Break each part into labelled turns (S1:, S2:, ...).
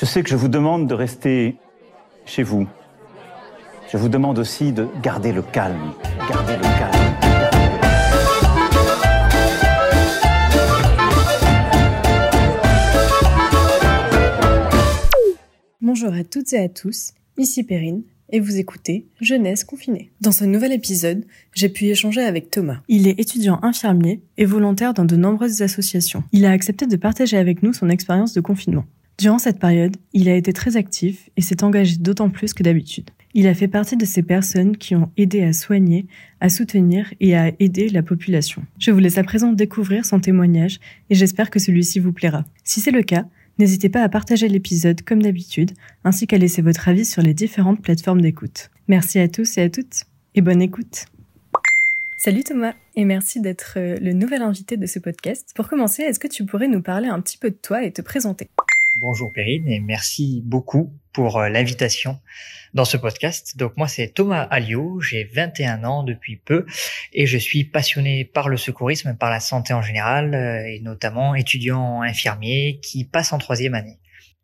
S1: Je sais que je vous demande de rester chez vous. Je vous demande aussi de garder le calme. Garder le calme.
S2: Bonjour à toutes et à tous, ici Perrine, et vous écoutez Jeunesse confinée. Dans ce nouvel épisode, j'ai pu échanger avec Thomas. Il est étudiant infirmier et volontaire dans de nombreuses associations. Il a accepté de partager avec nous son expérience de confinement. Durant cette période, il a été très actif et s'est engagé d'autant plus que d'habitude. Il a fait partie de ces personnes qui ont aidé à soigner, à soutenir et à aider la population. Je vous laisse à présent découvrir son témoignage et j'espère que celui-ci vous plaira. Si c'est le cas, N'hésitez pas à partager l'épisode comme d'habitude, ainsi qu'à laisser votre avis sur les différentes plateformes d'écoute. Merci à tous et à toutes, et bonne écoute. Salut Thomas, et merci d'être euh, le nouvel invité de ce podcast. Pour commencer, est-ce que tu pourrais nous parler un petit peu de toi et te présenter?
S3: Bonjour Perrine et merci beaucoup pour euh, l'invitation dans ce podcast. Donc moi c'est Thomas Alliot, j'ai 21 ans depuis peu et je suis passionné par le secourisme, par la santé en général euh, et notamment étudiant infirmier qui passe en troisième année.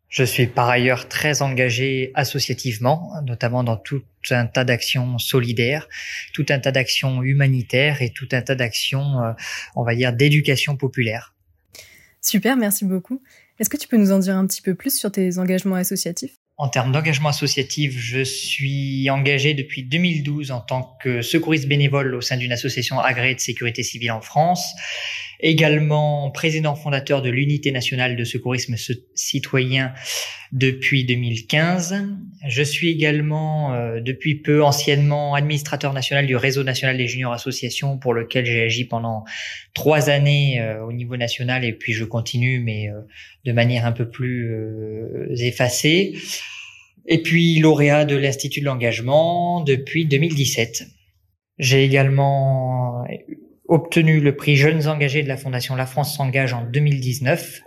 S3: Je suis par ailleurs très engagé associativement, notamment dans tout un tas d'actions solidaires, tout un tas d'actions humanitaires et tout un tas d'actions, euh, on va dire, d'éducation populaire.
S2: Super, merci beaucoup. Est-ce que tu peux nous en dire un petit peu plus sur tes engagements associatifs?
S3: En termes d'engagement associatif, je suis engagé depuis 2012 en tant que secouriste bénévole au sein d'une association agréée de sécurité civile en France également président fondateur de l'Unité nationale de secourisme citoyen depuis 2015. Je suis également euh, depuis peu anciennement administrateur national du réseau national des juniors associations pour lequel j'ai agi pendant trois années euh, au niveau national et puis je continue mais euh, de manière un peu plus effacée. Et puis lauréat de l'Institut de l'engagement depuis 2017. J'ai également obtenu le prix Jeunes engagés de la Fondation La France s'engage en 2019,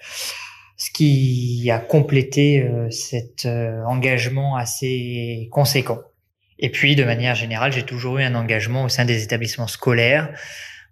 S3: ce qui a complété euh, cet euh, engagement assez conséquent. Et puis, de manière générale, j'ai toujours eu un engagement au sein des établissements scolaires,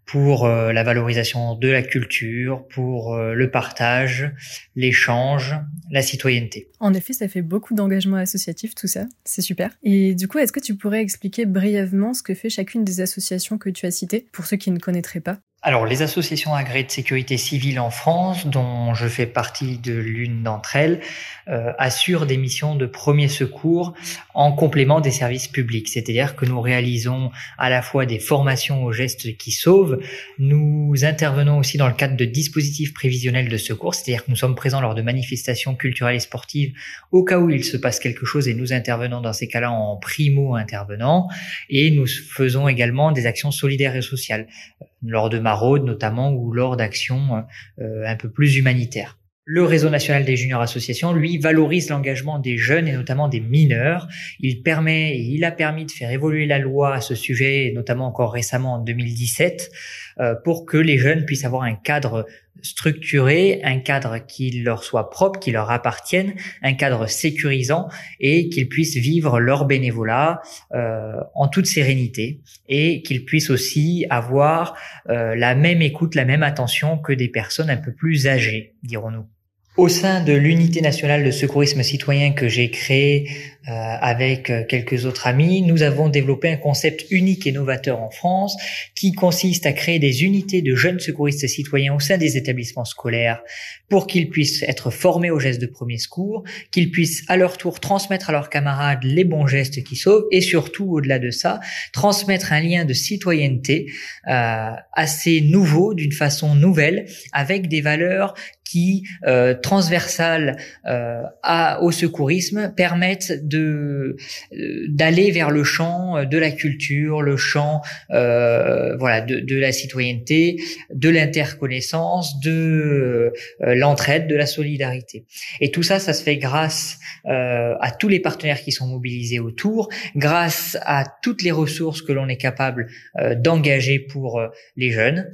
S3: pour euh, la valorisation de la culture, pour euh, le partage, l'échange, la citoyenneté.
S2: En effet, ça fait beaucoup d'engagement associatif, tout ça. C'est super. Et du coup, est-ce que tu pourrais expliquer brièvement ce que fait chacune des associations que tu as citées, pour ceux qui ne connaîtraient pas?
S3: Alors, les associations agréées de sécurité civile en France, dont je fais partie de l'une d'entre elles, euh, assurent des missions de premier secours en complément des services publics. C'est-à-dire que nous réalisons à la fois des formations aux gestes qui sauvent, nous intervenons aussi dans le cadre de dispositifs prévisionnels de secours, c'est-à-dire que nous sommes présents lors de manifestations culturelles et sportives au cas où il se passe quelque chose et nous intervenons dans ces cas-là en primo-intervenant, et nous faisons également des actions solidaires et sociales lors de maraudes notamment ou lors d'actions euh, un peu plus humanitaires. Le réseau national des juniors associations, lui, valorise l'engagement des jeunes et notamment des mineurs. Il permet et il a permis de faire évoluer la loi à ce sujet, notamment encore récemment en 2017, euh, pour que les jeunes puissent avoir un cadre structuré, un cadre qui leur soit propre, qui leur appartienne, un cadre sécurisant et qu'ils puissent vivre leur bénévolat euh, en toute sérénité et qu'ils puissent aussi avoir euh, la même écoute, la même attention que des personnes un peu plus âgées, dirons-nous. Au sein de l'unité nationale de secourisme citoyen que j'ai créée euh, avec euh, quelques autres amis, nous avons développé un concept unique et novateur en France qui consiste à créer des unités de jeunes secouristes citoyens au sein des établissements scolaires pour qu'ils puissent être formés aux gestes de premier secours, qu'ils puissent à leur tour transmettre à leurs camarades les bons gestes qui sauvent et surtout au-delà de ça, transmettre un lien de citoyenneté euh, assez nouveau, d'une façon nouvelle, avec des valeurs qui, euh, transversales euh, à, au secourisme, permettent de euh, d'aller vers le champ de la culture, le champ euh, voilà de, de, la citoyenneté, de l'interconnaissance, de euh, l'entraide, de la solidarité. Et tout ça, ça se fait grâce à tous les partenaires qui sont mobilisés autour, grâce à toutes les ressources que l'on est capable d'engager pour les jeunes.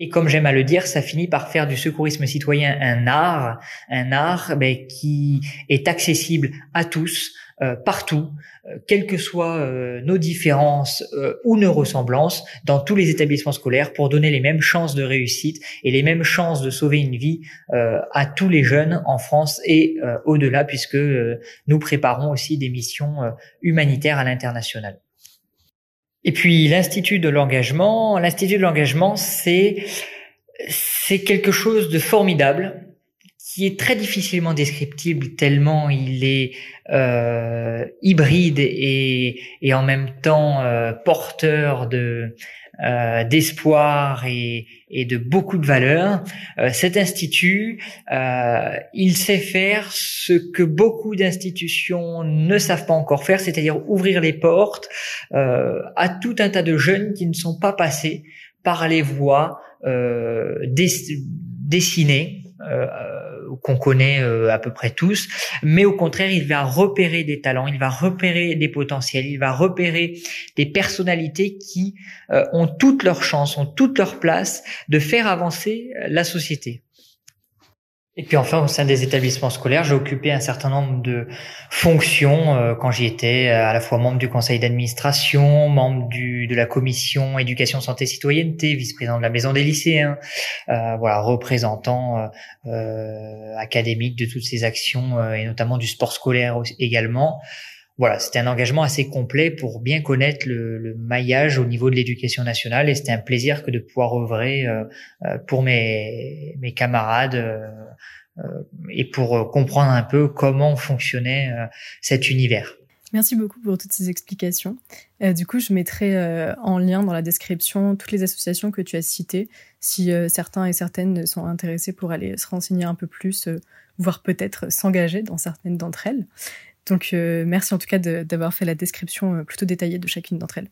S3: Et comme j'aime à le dire, ça finit par faire du secourisme citoyen un art, un art ben, qui est accessible à tous, euh, partout, euh, quelles que soient euh, nos différences ou nos ressemblances, dans tous les établissements scolaires, pour donner les mêmes chances de réussite et les mêmes chances de sauver une vie à tous les jeunes en France et au-delà, puisque nous préparons aussi des missions humanitaires à l'international. Et puis l'institut de l'engagement, l'institut de l'engagement, c'est c'est quelque chose de formidable qui est très difficilement descriptible tellement il est euh, hybride et, et en même temps euh, porteur de euh, d'espoir et, et, de beaucoup de valeurs. Euh, cet institut, euh, il sait faire ce que beaucoup d'institutions ne savent pas encore faire, c'est-à-dire ouvrir les portes à tout un tas de jeunes qui ne sont pas passés par les voies dessinées euh, qu'on connaît euh, à peu près tous, mais au contraire, il va repérer des talents, il va repérer des potentiels, il va repérer des personnalités qui euh, ont toutes leurs chances, ont toute leur place de faire avancer la société. Et puis enfin, au sein des établissements scolaires, j'ai occupé un certain nombre de fonctions euh, quand j'y étais, euh, à la fois membre du conseil d'administration, membre du, de la commission éducation, santé, citoyenneté, vice-président de la maison des lycéens, euh, voilà, représentant euh, académique de toutes ces actions et notamment du sport scolaire également voilà, c'était un engagement assez complet pour bien connaître le, le maillage au niveau de l'éducation nationale et c'était un plaisir que de pouvoir œuvrer euh, euh, pour mes, mes camarades euh, et pour comprendre un peu comment fonctionnait cet univers.
S2: Merci beaucoup pour toutes ces explications. du coup, je mettrai en lien dans la description toutes les associations que tu as citées, si certains et certaines sont intéressés pour aller se renseigner un peu plus, voire peut-être s'engager dans certaines d'entre elles. Donc euh, merci en tout cas d'avoir fait la description euh, plutôt détaillée de chacune d'entre elles.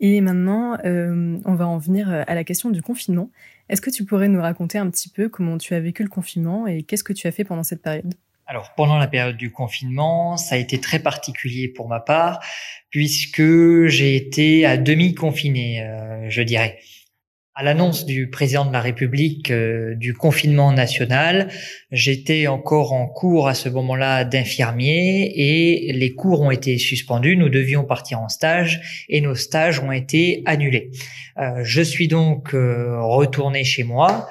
S2: Et maintenant, euh, on va en venir à la question du confinement. Est-ce que tu pourrais nous raconter un petit peu comment tu as vécu le confinement et qu'est-ce que tu as fait pendant cette période?
S3: Alors pendant la période du confinement, ça a été très particulier pour ma part puisque j'ai été à demi confiné, je dirais. À l'annonce du président de la République euh, du confinement national, j'étais encore en cours à ce moment-là d'infirmier et les cours ont été suspendus. Nous devions partir en stage et nos stages ont été annulés. Euh, je suis donc euh, retourné chez moi.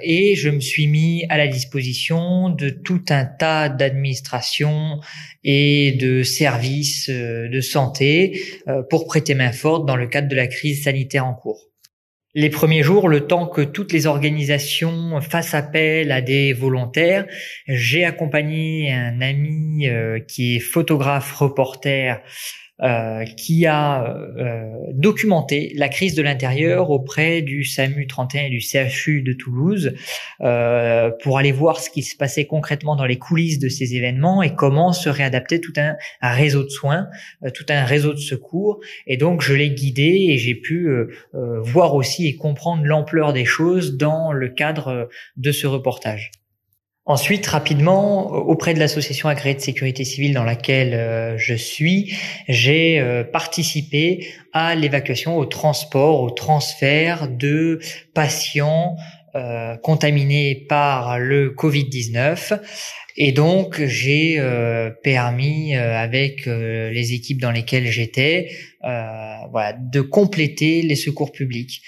S3: et je me suis mis à la disposition de tout un tas d'administrations et de services de santé pour prêter main forte dans le cadre de la crise sanitaire en cours les premiers jours, le temps que toutes les organisations fassent appel à des volontaires, j'ai accompagné un ami euh, qui est photographe reporter euh, qui a euh, documenté la crise de l'intérieur auprès du SAMU 31 et du CHU de Toulouse euh, pour aller voir ce qui se passait concrètement dans les coulisses de ces événements et comment se réadapter tout un, un réseau de soins, tout un réseau de secours. Et donc je l'ai guidé et j'ai pu voir aussi et comprendre l'ampleur des choses dans le cadre de ce reportage. Ensuite, rapidement, auprès de l'association agréée de sécurité civile dans laquelle euh, je suis, j'ai euh, participé à l'évacuation, au transport, au transfert de patients euh, contaminés par le Covid-19. Et donc, j'ai permis, avec les équipes dans lesquelles j'étais, voilà, de compléter les secours publics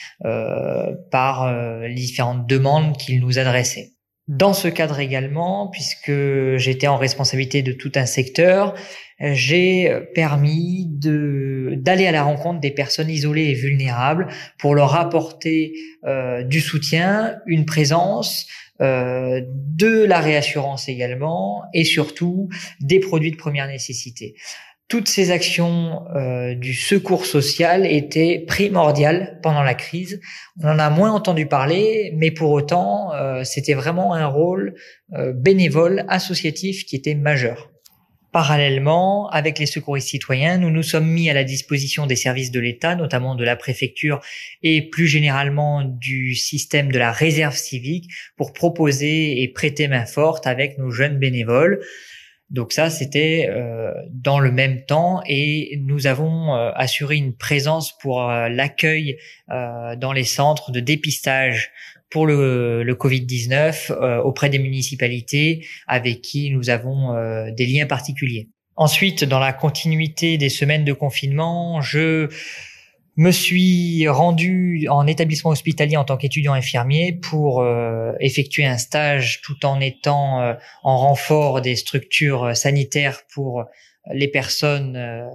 S3: par les différentes demandes qu'ils nous adressaient. Dans ce cadre également, puisque j'étais en responsabilité de tout un secteur, j'ai permis d'aller à la rencontre des personnes isolées et vulnérables pour leur apporter euh, du soutien, une présence, euh, de la réassurance également, et surtout des produits de première nécessité toutes ces actions euh, du secours social étaient primordiales pendant la crise. On en a moins entendu parler, mais pour autant, euh, c'était vraiment un rôle euh, bénévole, associatif qui était majeur. Parallèlement, avec les secouristes citoyens, nous nous sommes mis à la disposition des services de l'État, notamment de la préfecture et plus généralement du système de la réserve civique pour proposer et prêter main forte avec nos jeunes bénévoles Donc ça, c'était euh, dans le même temps et nous avons euh, assuré une présence pour euh, l'accueil dans les centres de dépistage pour le, le Covid-19 auprès des municipalités avec qui nous avons des liens particuliers. Ensuite, dans la continuité des semaines de confinement, je me suis rendu en établissement hospitalier en tant qu'étudiant infirmier pour euh, effectuer un stage tout en étant euh, en renfort des structures sanitaires pour les personnes euh,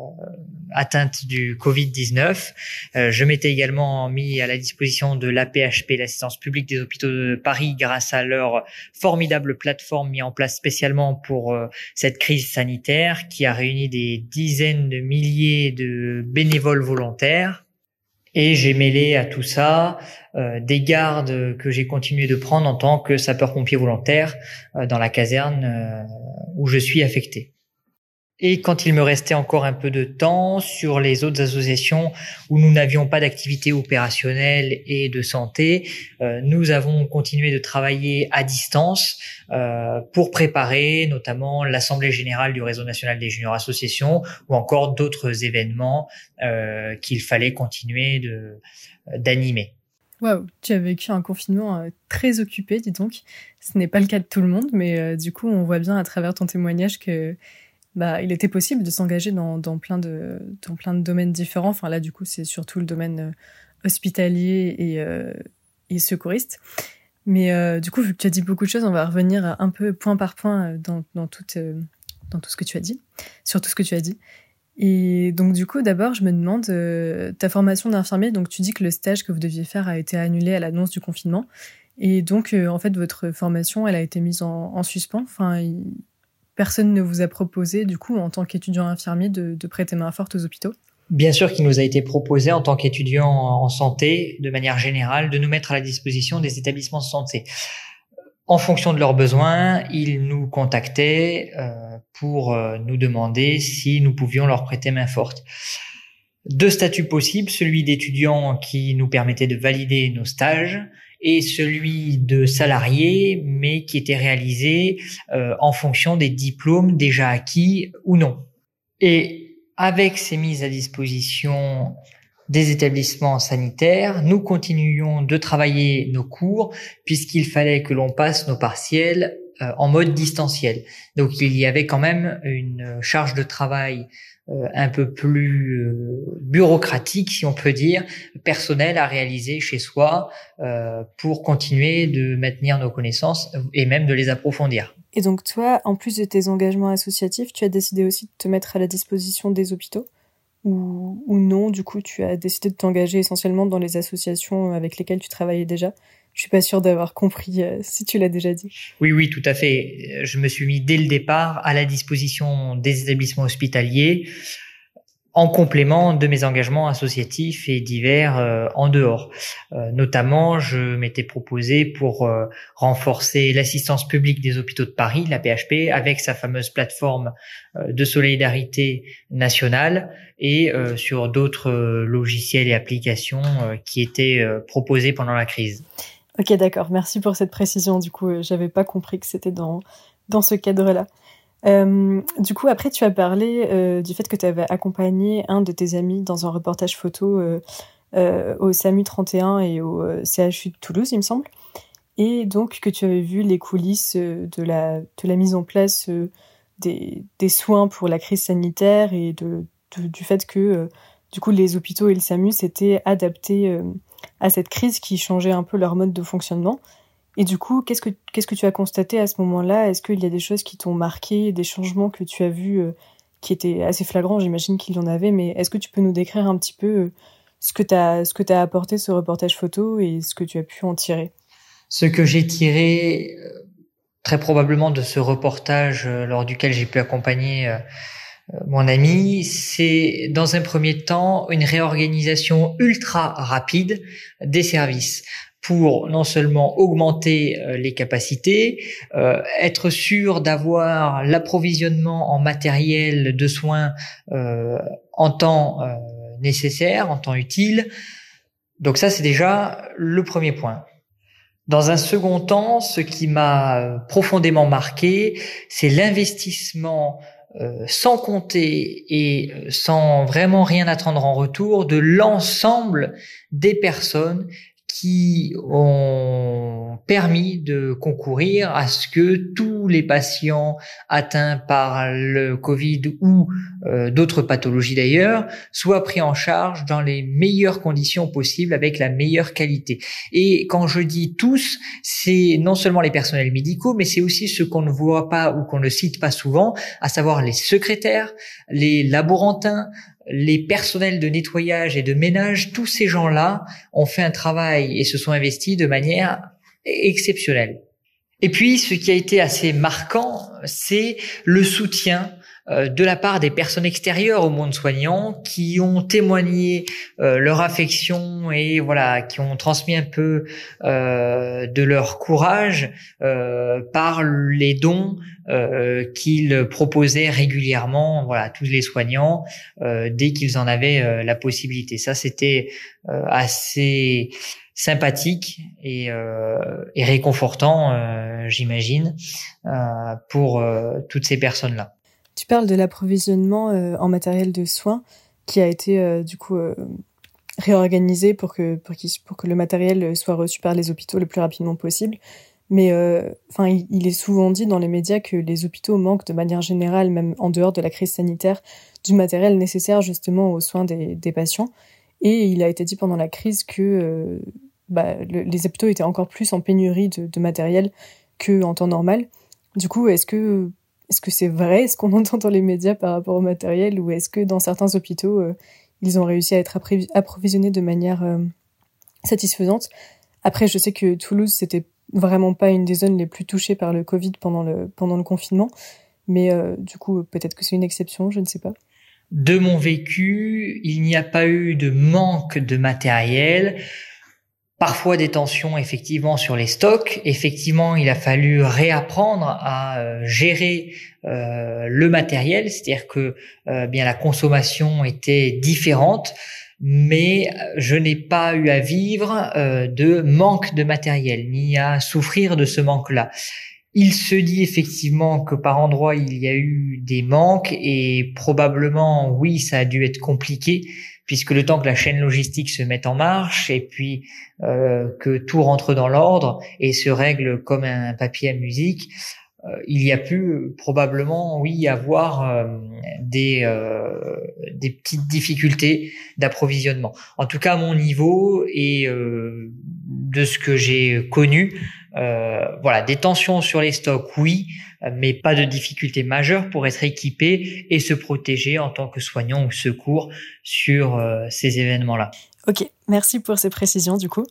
S3: atteintes du Covid-19. je m'étais également mis à la disposition de l'APHP, l'assistance publique des hôpitaux de Paris, grâce à leur formidable plateforme mise en place spécialement pour cette crise sanitaire qui a réuni des dizaines de milliers de bénévoles volontaires et j'ai mêlé à tout ça euh, des gardes que j'ai continué de prendre en tant que sapeur-pompier volontaire euh, dans la caserne euh, où je suis affecté. Et quand il me restait encore un peu de temps sur les autres associations où nous n'avions pas d'activité opérationnelle et de santé, euh, nous avons continué de travailler à distance euh, pour préparer notamment l'Assemblée générale du réseau national des juniors associations ou encore d'autres événements euh, qu'il fallait continuer de d'animer.
S2: Waouh, tu as vécu un confinement très occupé, dis donc. Ce n'est pas le cas de tout le monde, mais du coup, on voit bien à travers ton témoignage que bah, il était possible de s'engager dans, plein de, dans plein de domaines différents. Enfin, là, du coup, c'est surtout le domaine euh, hospitalier et, euh, et secouriste. Mais euh, du coup, vu que tu as dit beaucoup de choses, on va revenir un peu point par point dans, dans, tout, dans tout ce que tu as dit, sur tout ce que tu as dit. Et donc, du coup, d'abord, je me demande, ta formation d'infirmier, donc tu dis que le stage que vous deviez faire a été annulé à l'annonce du confinement. Et donc, en fait, votre formation, elle a été mise en, en suspens. Enfin, personne ne vous a proposé, du coup, en tant qu'étudiant infirmier, de, prêter main forte aux hôpitaux?
S3: Bien sûr qu'il nous a été proposé en tant qu'étudiant en santé, de manière générale, de nous mettre à la disposition des établissements de santé. En fonction de leurs besoins, ils nous contactaient euh, pour euh, nous demander si nous pouvions leur prêter main forte. Deux statuts possibles, celui d'étudiant qui nous permettait de valider nos stages et celui de salarié, mais qui était réalisé euh, en fonction des diplômes déjà acquis ou non. Et avec ces mises à disposition des établissements sanitaires, nous continuions de travailler nos cours puisqu'il fallait que l'on passe nos partiels euh, en mode distanciel. Donc il y avait quand même une charge de travail un peu plus euh, bureaucratique, si on peut dire, personnel à réaliser chez soi euh, pour continuer de maintenir nos connaissances et même de les approfondir.
S2: Et donc toi, en plus de tes engagements associatifs, tu as décidé aussi de te mettre à la disposition des hôpitaux ou, ou non, du coup, tu as décidé de t'engager essentiellement dans les associations avec lesquelles tu travaillais déjà je suis pas sûre d'avoir compris euh, si tu l'as déjà dit.
S3: Oui, oui, tout à fait. Je me suis mis dès le départ à la disposition des établissements hospitaliers en complément de mes engagements associatifs et divers euh, en dehors. Euh, notamment, je m'étais proposé pour renforcer l'assistance publique des hôpitaux de Paris, la PHP, avec sa fameuse plateforme de solidarité nationale et sur d'autres logiciels et applications qui étaient proposés pendant la crise.
S2: Ok, d'accord. Merci pour cette précision. Du coup, euh, j'avais pas compris que c'était dans, dans ce cadre-là. Euh, du coup, après, tu as parlé euh, du fait que tu avais accompagné un de tes amis dans un reportage photo au SAMU 31 et au CHU de Toulouse, il me semble. Et donc que tu avais vu les coulisses de la, de la mise en place des, des soins pour la crise sanitaire et de, du fait que du coup les hôpitaux et le SAMU s'étaient adaptés à cette crise qui changeait un peu leur mode de fonctionnement. Et du coup, qu'est-ce que que tu as constaté à ce moment-là? Est-ce qu'il y a des choses qui t'ont marqué, des changements que tu as vus euh, qui étaient assez flagrants? J'imagine qu'il y en avait, mais est-ce que tu peux nous décrire un petit peu euh, ce que t'as ce que t'as apporté ce reportage photo et ce que tu as pu en tirer?
S3: Ce que j'ai tiré euh, très probablement de ce reportage lors duquel j'ai pu accompagner mon ami, c'est dans un premier temps une réorganisation ultra rapide des services pour non seulement augmenter euh, les capacités, euh, être sûr d'avoir l'approvisionnement en matériel de soins en temps nécessaire, en temps utile. Donc ça, c'est déjà le premier point. Dans un second temps, ce qui m'a profondément marqué, c'est l'investissement euh, sans compter et euh, sans vraiment rien attendre en retour de l'ensemble des personnes qui ont permis de concourir à ce que tous les patients atteints par le Covid ou euh, d'autres pathologies d'ailleurs soient pris en charge dans les meilleures conditions possibles avec la meilleure qualité. Et quand je dis tous, c'est non seulement les personnels médicaux, mais c'est aussi ceux qu'on ne voit pas ou qu'on ne cite pas souvent, à savoir les secrétaires, les laborantins, les personnels de nettoyage et de ménage, tous ces gens-là ont fait un travail et se sont investis de manière exceptionnelle. Et puis, ce qui a été assez marquant, c'est le soutien de la part des personnes extérieures au monde soignant qui ont témoigné euh, leur affection et voilà qui ont transmis un peu euh, de leur courage par les dons qu'ils proposaient régulièrement voilà tous les soignants dès qu'ils en avaient la possibilité. Ça c'était assez sympathique et, et réconfortant j'imagine pour toutes ces personnes là
S2: tu parles de l'approvisionnement euh, en matériel de soins qui a été euh, du coup euh, réorganisé pour que pour, pour que le matériel soit reçu par les hôpitaux le plus rapidement possible. Mais enfin, il, est souvent dit dans les médias que les hôpitaux manquent de manière générale, même en dehors de la crise sanitaire, du matériel nécessaire justement aux soins des, des patients. Et il a été dit pendant la crise que bah, les hôpitaux étaient encore plus en pénurie de, de matériel qu'en temps normal. Du coup, est-ce que est-ce que c'est vrai ce qu'on entend dans les médias par rapport au matériel ou est-ce que dans certains hôpitaux, euh, ils ont réussi à être approvisionnés de manière euh, satisfaisante? Après, je sais que Toulouse, c'était vraiment pas une des zones les plus touchées par le Covid pendant le, confinement, mais euh, du coup, peut-être que c'est une exception, je ne sais pas.
S3: De mon vécu, il n'y a pas eu de manque de matériel parfois des tensions effectivement sur les stocks. Effectivement, il a fallu réapprendre à euh, gérer euh, le matériel, c'est-à-dire que euh, bien la consommation était différente, mais je n'ai pas eu à vivre de manque de matériel ni à souffrir de ce manque-là. Il se dit effectivement que par endroits il y a eu des manques et probablement oui ça a dû être compliqué puisque le temps que la chaîne logistique se mette en marche et puis euh, que tout rentre dans l'ordre et se règle comme un papier à musique, euh, il y a pu probablement, oui, avoir euh, des, des petites difficultés d'approvisionnement. En tout cas, à mon niveau et de ce que j'ai connu, voilà, des tensions sur les stocks, oui, mais pas de difficultés majeures pour être équipé et se protéger en tant que soignant ou secours sur euh, ces événements-là.
S2: Ok, merci pour ces précisions du coup.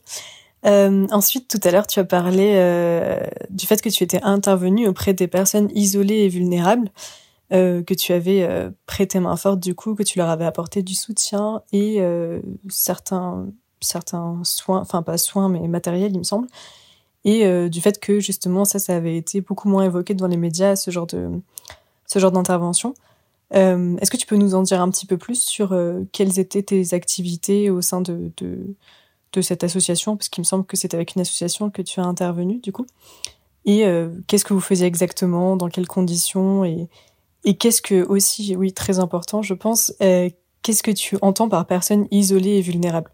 S2: Euh, ensuite, tout à l'heure, tu as parlé euh, du fait que tu étais intervenu auprès des personnes isolées et vulnérables, que tu avais prêté main forte du coup, que tu leur avais apporté du soutien et certains certains soins, enfin pas soins mais matériels, il me semble et euh, du fait que justement ça, ça avait été beaucoup moins évoqué dans les médias, ce genre de ce genre d'intervention. Euh, Est-ce que tu peux nous en dire un petit peu plus sur euh, quelles étaient tes activités au sein de, de, de cette association? Parce qu'il me semble que c'est avec une association que tu as intervenu du coup. Et qu'est-ce que vous faisiez exactement? Dans quelles conditions? Et, et qu'est-ce que aussi, oui, très important, je pense, qu'est-ce que tu entends par personne isolée et vulnérable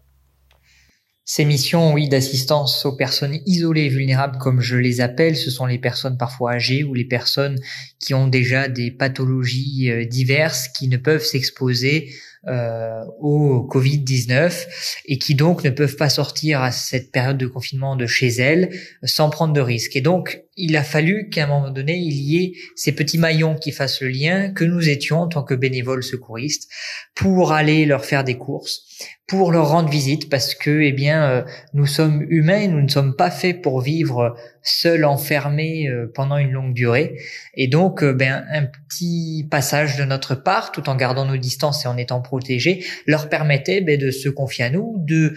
S3: ces missions, oui, d'assistance aux personnes isolées et vulnérables, comme je les appelle, ce sont les personnes parfois âgées ou les personnes qui ont déjà des pathologies euh, diverses qui ne peuvent s'exposer euh, au Covid-19 et qui donc ne peuvent pas sortir à cette période de confinement de chez elles sans prendre de risques. Et donc, il a fallu qu'à un moment donné, il y ait ces petits maillons qui fassent le lien, que nous étions en tant que bénévoles secouristes, pour aller leur faire des courses, pour leur rendre visite, parce que, eh bien, euh, nous sommes humains, nous ne sommes pas faits pour vivre seuls, enfermés euh, pendant une longue durée. Et donc, euh, ben, un petit passage de notre part, tout en gardant nos distances et en étant protégés, leur permettait ben, de se confier à nous, de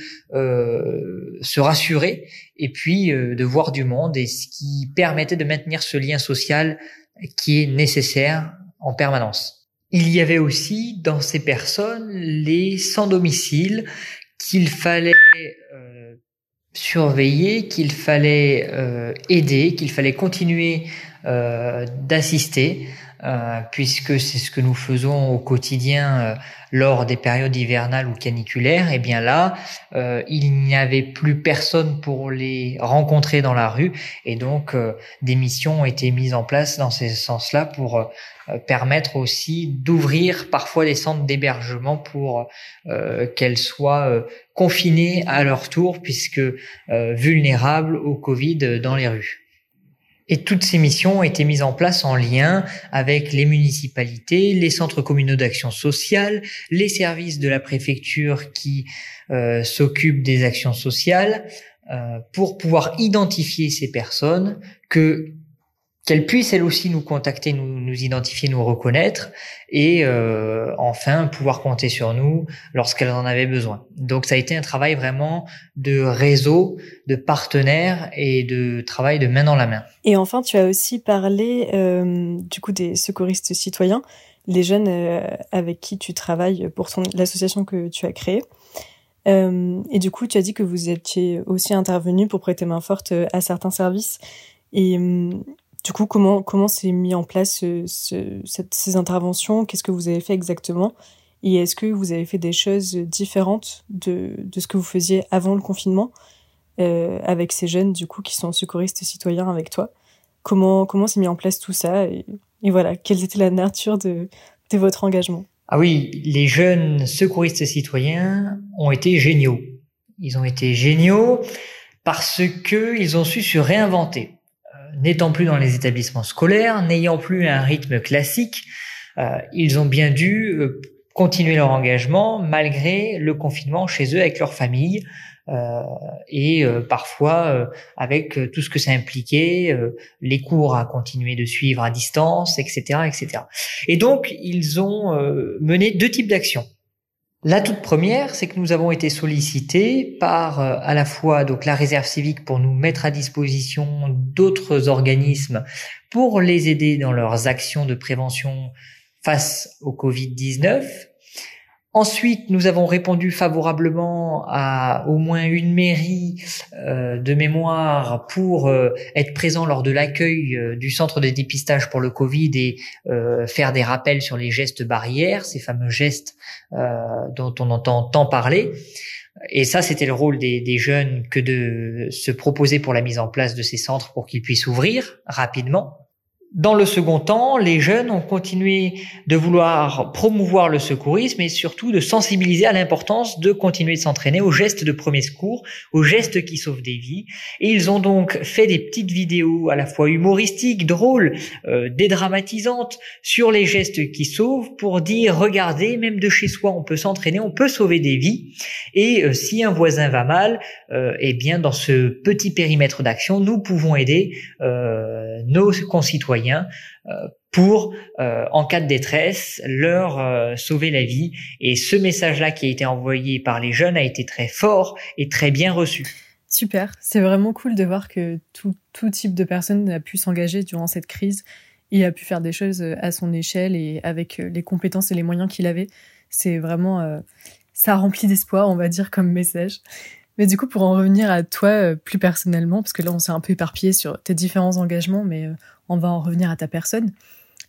S3: se rassurer, et puis de voir du monde, et ce qui permettait de maintenir ce lien social qui est nécessaire en permanence. Il y avait aussi dans ces personnes les sans domicile qu'il fallait surveiller, qu'il fallait aider, qu'il fallait continuer d'assister euh, puisque c'est ce que nous faisons au quotidien euh, lors des périodes hivernales ou caniculaires, et eh bien là, euh, il n'y avait plus personne pour les rencontrer dans la rue, et donc des missions ont été mises en place dans ce sens-là pour permettre aussi d'ouvrir parfois les centres d'hébergement pour qu'elles soient confinées à leur tour, puisque vulnérables au Covid dans les rues. Et toutes ces missions ont été mises en place en lien avec les municipalités, les centres communaux d'action sociale, les services de la préfecture qui euh, s'occupent des actions sociales, euh, pour pouvoir identifier ces personnes que qu'elles puissent elles aussi nous contacter, nous, nous identifier, nous reconnaître, et euh, enfin pouvoir compter sur nous lorsqu'elles en avaient besoin. Donc ça a été un travail vraiment de réseau, de partenaires et de travail de main dans la main.
S2: Et enfin, tu as aussi parlé euh, du coup des secouristes citoyens, les jeunes euh, avec qui tu travailles pour ton l'association que tu as créée. Euh, et du coup, tu as dit que vous étiez aussi intervenu pour prêter main forte à certains services. Et du coup, comment comment s'est mis en place ce, cette, ces interventions? Qu'est-ce que vous avez fait exactement? Et est-ce que vous avez fait des choses différentes de, de ce que vous faisiez avant le confinement euh, avec ces jeunes du coup qui sont secouristes citoyens avec toi? Comment comment s'est mis en place tout ça? Et, et, voilà, quelle était la nature de, de votre engagement?
S3: Ah oui, les jeunes secouristes citoyens ont été géniaux. Ils ont été géniaux parce que ils ont su se réinventer n'étant plus dans les établissements scolaires, n'ayant plus un rythme classique, euh, ils ont bien dû euh, continuer leur engagement malgré le confinement chez eux avec leur famille euh, et parfois avec tout ce que ça impliquait, les cours à continuer de suivre à distance, etc., etc. Et donc ils ont mené deux types d'actions. La toute première, c'est que nous avons été sollicités par euh, à la fois donc la réserve civique pour nous mettre à disposition d'autres organismes pour les aider dans leurs actions de prévention face au Covid-19 Ensuite, nous avons répondu favorablement à au moins une mairie euh, de mémoire pour euh, être présent lors de l'accueil euh, du centre de dépistage pour le Covid et faire des rappels sur les gestes barrières, ces fameux gestes dont on entend tant parler. Et ça, c'était le rôle des, des, jeunes que de se proposer pour la mise en place de ces centres pour qu'ils puissent ouvrir rapidement. Dans le second temps, les jeunes ont continué de vouloir promouvoir le secourisme et surtout de sensibiliser à l'importance de continuer de s'entraîner aux gestes de premier secours, aux gestes qui sauvent des vies. Et ils ont donc fait des petites vidéos à la fois humoristiques, drôles, euh, dédramatisantes sur les gestes qui sauvent pour dire regardez, même de chez soi, on peut s'entraîner, on peut sauver des vies. Et euh, si un voisin va mal, euh, eh bien dans ce petit périmètre d'action, nous pouvons aider euh, nos concitoyens euh, pour, euh, en cas de détresse, leur euh, sauver la vie. Et ce message-là qui a été envoyé par les jeunes a été très fort et très bien reçu.
S2: Super, c'est vraiment cool de voir que tout, type de personne a pu s'engager durant cette crise et a pu faire des choses à son échelle et avec les compétences et les moyens qu'il avait. C'est vraiment, ça remplit d'espoir, on va dire, comme message. Mais du coup, pour en revenir à toi plus personnellement, parce que là, on s'est un peu éparpillé sur tes différents engagements, mais on va en revenir à ta personne.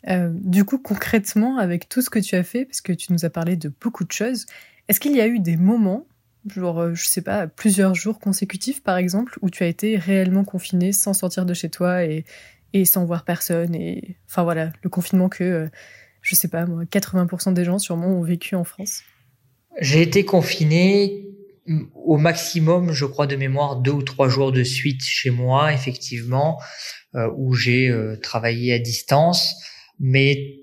S2: Euh, du coup, concrètement, avec tout ce que tu as fait, parce que tu nous as parlé de beaucoup de choses, est-ce qu'il y a eu des moments, genre, euh, je sais pas, plusieurs jours consécutifs par exemple, où tu as été réellement confiné sans sortir de chez toi et, sans voir personne et, enfin voilà, le confinement que, euh, je sais pas, moi, 80% des gens sûrement ont vécu en France?
S3: J'ai été confiné au maximum, je crois de mémoire, deux ou trois jours de suite chez moi, effectivement. Euh, où j'ai euh, travaillé à distance, mais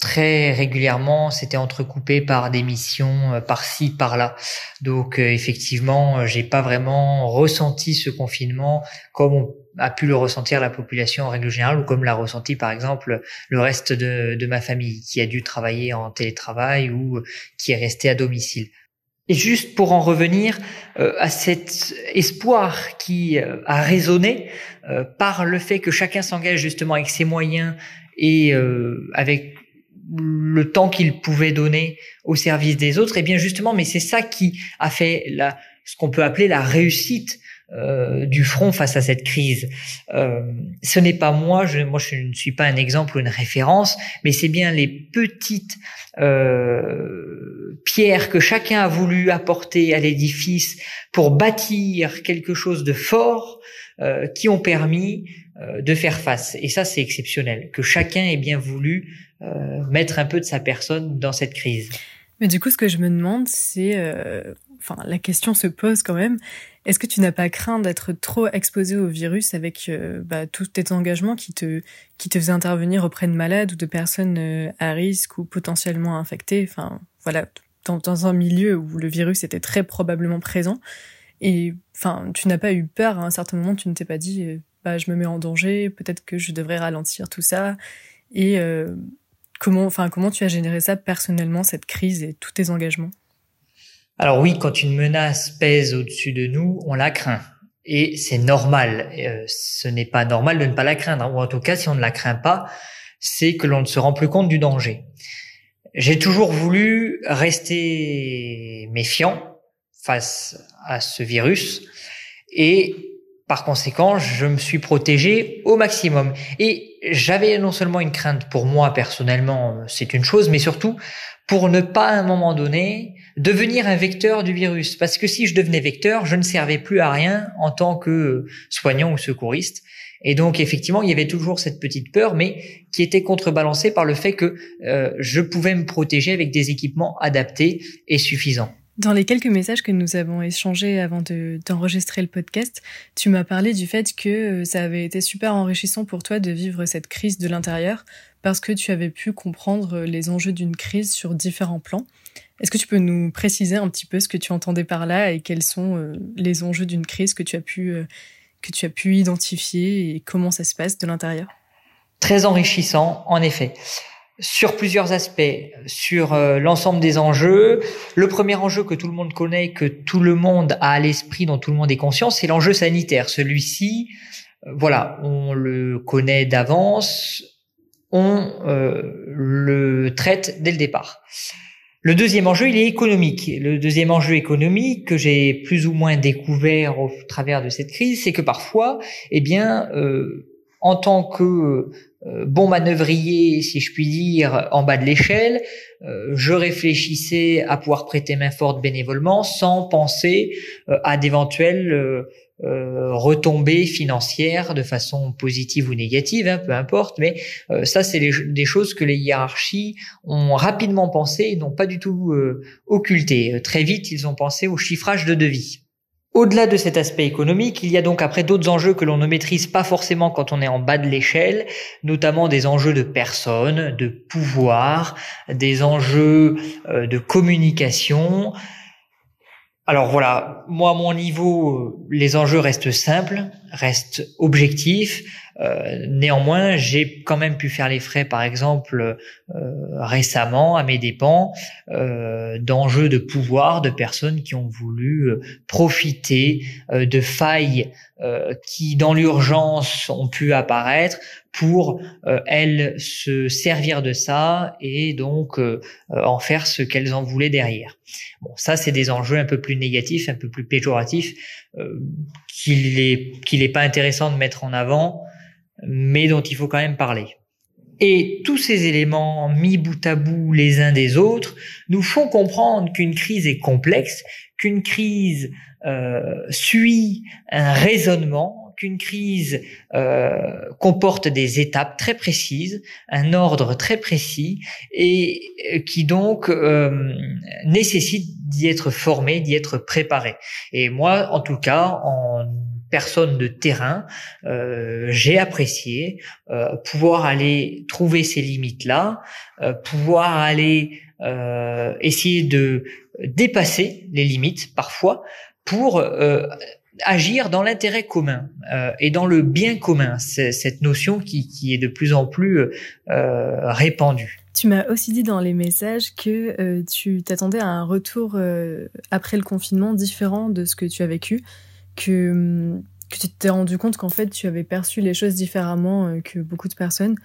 S3: très régulièrement, c'était entrecoupé par des missions euh, par-ci, par-là. Donc effectivement, j'ai pas vraiment ressenti ce confinement comme on a pu le ressentir la population en règle générale ou comme l'a ressenti par exemple le reste de, de ma famille qui a dû travailler en télétravail ou qui est resté à domicile. Et juste pour en revenir euh, à cet espoir qui euh, a résonné euh, par le fait que chacun s'engage justement avec ses moyens et avec le temps qu'il pouvait donner au service des autres, et eh bien justement, mais c'est ça qui a fait la, ce qu'on peut appeler la réussite euh, du front face à cette crise. Euh, ce n'est pas moi, je, moi je ne suis pas un exemple ou une référence, mais c'est bien les petites euh, pierres que chacun a voulu apporter à l'édifice pour bâtir quelque chose de fort euh, qui ont permis euh, de faire face. Et ça, c'est exceptionnel, que chacun ait bien voulu mettre un peu de sa personne dans cette crise.
S2: Mais du coup, ce que je me demande, c'est, enfin, la question se pose quand même. Est-ce que tu n'as pas craint d'être trop exposé au virus avec euh, bah, tous tes engagements qui te qui te faisaient intervenir auprès de malades ou de personnes euh, à risque ou potentiellement infectées? Enfin, voilà, dans, un milieu où le virus était très probablement présent. Et enfin, tu n'as pas eu peur à un certain moment. Tu ne t'es pas dit, euh, bah, je me mets en danger. Peut-être que je devrais ralentir tout ça. Et comment, enfin, comment tu as généré ça personnellement cette crise et tous tes engagements?
S3: Alors oui, quand une menace pèse au-dessus de nous, on la craint. Et c'est normal. Euh, ce n'est pas normal de ne pas la craindre. Ou en tout cas, si on ne la craint pas, c'est que l'on ne se rend plus compte du danger. J'ai toujours voulu rester méfiant face à ce virus et par conséquent, je me suis protégé au maximum. Et j'avais non seulement une crainte pour moi personnellement, c'est une chose, mais surtout pour ne pas à un moment donné devenir un vecteur du virus. Parce que si je devenais vecteur, je ne servais plus à rien en tant que soignant ou secouriste. Et donc effectivement, il y avait toujours cette petite peur, mais qui était contrebalancée par le fait que euh, je pouvais me protéger avec des équipements adaptés et suffisants.
S2: Dans les quelques messages que nous avons échangés avant d'enregistrer le podcast, tu m'as parlé du fait que euh, ça avait été super enrichissant pour toi de vivre cette crise de l'intérieur parce que tu avais pu comprendre les enjeux d'une crise sur différents plans. Est-ce que tu peux nous préciser un petit peu ce que tu entendais par là et quels sont euh, les enjeux d'une crise que tu as pu euh, que tu as pu identifier et comment ça se passe de l'intérieur?
S3: Très enrichissant, en effet. Sur plusieurs aspects, sur euh, l'ensemble des enjeux. Le premier enjeu que tout le monde connaît, que tout le monde a à l'esprit, dont tout le monde est conscient, c'est l'enjeu sanitaire. Celui-ci, voilà, on le connaît d'avance, on le traite dès le départ. Le deuxième enjeu, il est économique. Le deuxième enjeu économique que j'ai plus ou moins découvert au travers de cette crise, c'est que parfois, eh bien, euh, en tant que euh, bon manœuvrier, si je puis dire, en bas de l'échelle, je réfléchissais à pouvoir prêter main forte bénévolement sans penser à d'éventuels euh, retombées financières de façon positive ou négative, hein, peu importe, mais euh, ça c'est des choses que les hiérarchies ont rapidement pensé et n'ont pas du tout euh, occulté. Euh, très vite, ils ont pensé au chiffrage de devis. Au-delà de cet aspect économique, il y a donc après d'autres enjeux que l'on ne maîtrise pas forcément quand on est en bas de l'échelle, notamment des enjeux de personnes, de pouvoir, des enjeux de communication, alors voilà, moi à mon niveau, euh, les enjeux restent simples, restent objectifs. Euh, néanmoins, j'ai quand même pu faire les frais, par exemple, euh, récemment à mes dépens, d'enjeux de pouvoir de personnes qui ont voulu profiter de failles qui, dans l'urgence, ont pu apparaître pour elles se servir de ça et donc en faire ce qu'elles en voulaient derrière. Bon, ça c'est des enjeux un peu plus négatifs, un peu plus péjoratifs, qu'il est qu'il est pas intéressant de mettre en avant, mais dont il faut quand même parler. Et tous ces éléments mis bout à bout les uns des autres nous font comprendre qu'une crise est complexe, qu'une crise euh, suit un raisonnement, qu'une crise euh, comporte des étapes très précises, un ordre très précis, et euh, qui donc euh, nécessite d'y être formé, d'y être préparé. Et moi, en tout cas, en personne de terrain, euh, j'ai apprécié euh, pouvoir aller trouver ces limites-là, euh, pouvoir aller essayer de dépasser les limites parfois pour agir dans l'intérêt commun euh, et dans le bien commun, c'est cette notion qui, qui, est de plus en plus euh, répandue.
S2: Tu m'as aussi dit dans les messages que euh, tu t'attendais à un retour euh, après le confinement différent de ce que tu as vécu, que, tu t'es rendu compte qu'en fait tu avais perçu les choses différemment euh, que beaucoup de personnes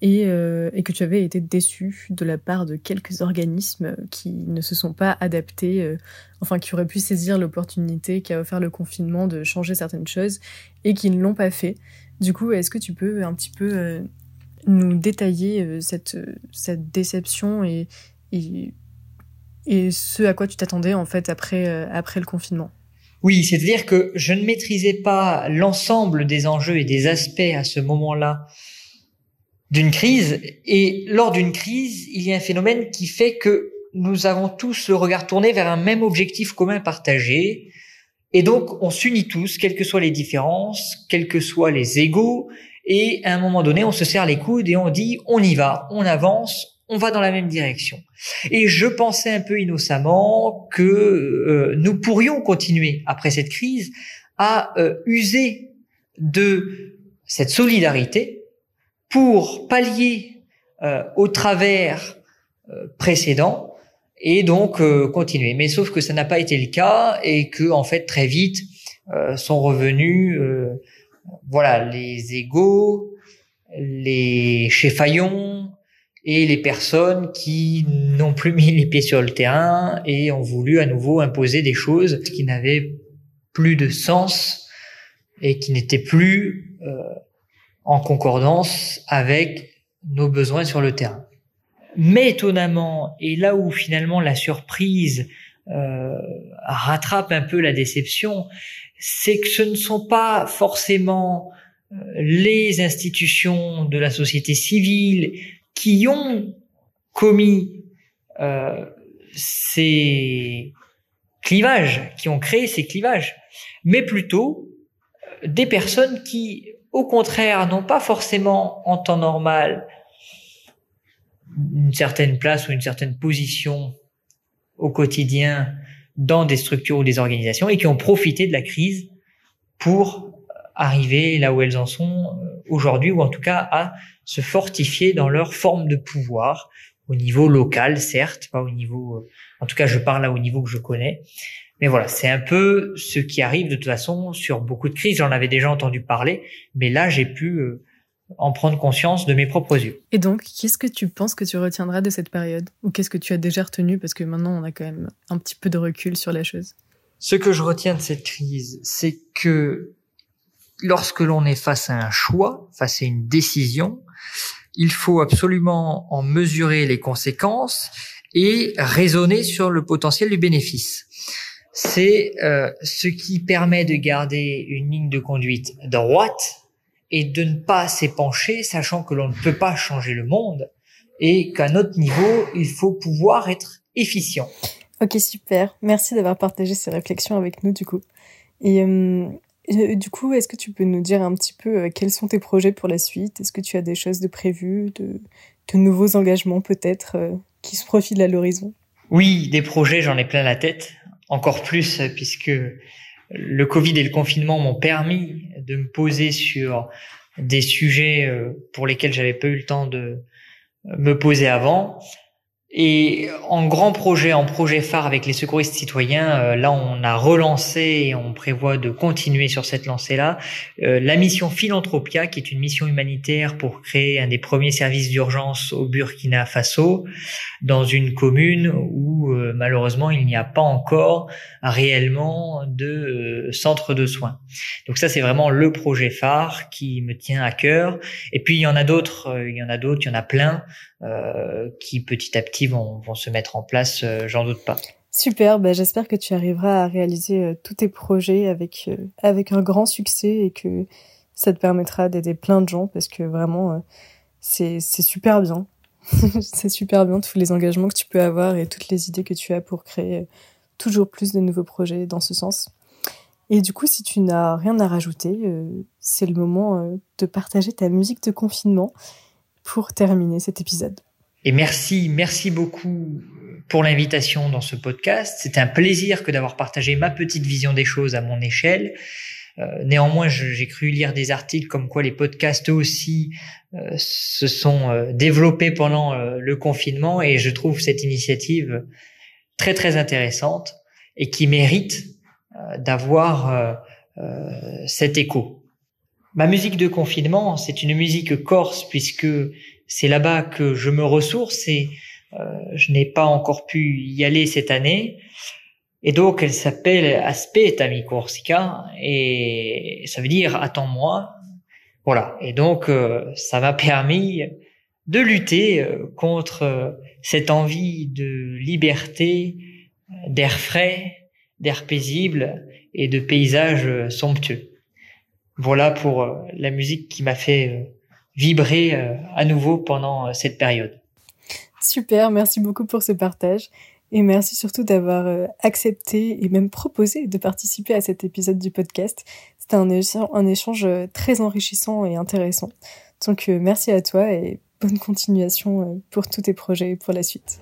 S2: et, euh, et, que tu avais été déçu de la part de quelques organismes qui ne se sont pas adaptés, euh, enfin qui auraient pu saisir l'opportunité qu'a offert le confinement de changer certaines choses et qui ne l'ont pas fait. Du coup, est-ce que tu peux un petit peu nous détailler cette, cette déception et, et, et, ce à quoi tu t'attendais en fait après, après le confinement?
S3: Oui, c'est-à-dire que je ne maîtrisais pas l'ensemble des enjeux et des aspects à ce moment-là d'une crise. Et lors d'une crise, il y a un phénomène qui fait que nous avons tous le regard tourné vers un même objectif commun partagé. Et donc, on s'unit tous, quelles que soient les différences, quels que soient les égaux. Et à un moment donné, on se serre les coudes et on dit, on y va, on avance, on va dans la même direction. Et je pensais un peu innocemment que euh, nous pourrions continuer, après cette crise, à euh, user de cette solidarité pour pallier euh, au travers euh, précédent et donc euh, continuer. Mais sauf que ça n'a pas été le cas et que en fait très vite sont revenus voilà les égaux, les chefaillons et les personnes qui n'ont plus mis les pieds sur le terrain et ont voulu à nouveau imposer des choses qui n'avaient plus de sens et qui n'étaient plus en concordance avec nos besoins sur le terrain. Mais étonnamment, et là où finalement la surprise euh, rattrape un peu la déception, c'est que ce ne sont pas forcément euh, les institutions de la société civile qui ont commis euh, ces clivages, qui ont créé ces clivages, mais plutôt euh, des personnes qui au contraire, n'ont pas forcément en temps normal une certaine place ou une certaine position au quotidien dans des structures ou des organisations et qui ont profité de la crise pour arriver là où elles en sont euh, aujourd'hui ou en tout cas à se fortifier dans leur forme de pouvoir au niveau local, certes, pas au niveau, euh, en tout cas je parle là au niveau que je connais, mais voilà, c'est un peu ce qui arrive de toute façon sur beaucoup de crises. J'en avais déjà entendu parler, mais là, j'ai pu euh, en prendre conscience de mes propres yeux.
S2: Et donc, qu'est-ce que tu penses que tu retiendras de cette période? Ou qu'est-ce que tu as déjà retenu? Parce que maintenant, on a quand même un petit peu de recul sur la chose.
S3: Ce que je retiens de cette crise, c'est que lorsque l'on est face à un choix, face à une décision, il faut absolument en mesurer les conséquences et raisonner sur le potentiel du bénéfice c'est euh, ce qui permet de garder une ligne de conduite droite et de ne pas s'épancher, sachant que l'on ne peut pas changer le monde et qu'à notre niveau, il faut pouvoir être efficient.
S2: Ok, super. Merci d'avoir partagé ces réflexions avec nous, du coup. Euh, euh, du coup, est-ce que tu peux nous dire un petit peu quels sont tes projets pour la suite? Est-ce que tu as des choses de prévues, de, de nouveaux engagements peut-être qui se profilent à l'horizon?
S3: Oui, des projets, j'en ai plein la tête. Encore plus puisque le Covid et le confinement m'ont permis de me poser sur des sujets euh, pour lesquels j'avais pas eu le temps de me poser avant. Et en grand projet, en projet phare avec les secouristes citoyens, euh, là on a relancé et on prévoit de continuer sur cette lancée-là euh, la mission Philanthropia, qui est une mission humanitaire pour créer un des premiers services d'urgence au Burkina Faso, dans une commune où euh, malheureusement il n'y a pas encore réellement de centre de soins. Donc ça c'est vraiment le projet phare qui me tient à cœur. Et puis il y en a d'autres, il y en a d'autres, il y en a plein. Euh, qui petit à petit vont, vont se mettre en place, euh, j'en doute pas.
S2: Super, bah, j'espère que tu arriveras à réaliser euh, tous tes projets avec, avec un grand succès et que ça te permettra d'aider plein de gens parce que vraiment, c'est super bien. c'est super bien tous les engagements que tu peux avoir et toutes les idées que tu as pour créer toujours plus de nouveaux projets dans ce sens. Et du coup, si tu n'as rien à rajouter, c'est le moment de partager ta musique de confinement pour terminer cet épisode.
S3: Et merci, merci beaucoup pour l'invitation dans ce podcast. C'est un plaisir que d'avoir partagé ma petite vision des choses à mon échelle. Euh, néanmoins, j'ai cru lire des articles comme quoi les podcasts aussi euh, se sont euh, développés pendant le confinement et je trouve cette initiative très très intéressante et qui mérite d'avoir cet écho. Ma musique de confinement, c'est une musique corse puisque c'est là-bas que je me ressource et je n'ai pas encore pu y aller cette année. Et donc, elle s'appelle Aspetami Corsica et ça veut dire attends-moi. Voilà. Et donc, ça m'a permis de lutter contre cette envie de liberté, d'air frais, d'air paisible et de paysages somptueux. Voilà pour euh, la musique qui m'a fait euh, vibrer euh, à nouveau pendant cette période.
S2: Super, merci beaucoup pour ce partage. Et merci surtout d'avoir accepté et même proposé de participer à cet épisode du podcast. C'était un, un, échange très enrichissant et intéressant. Donc merci à toi et bonne continuation pour tous tes projets et pour la suite.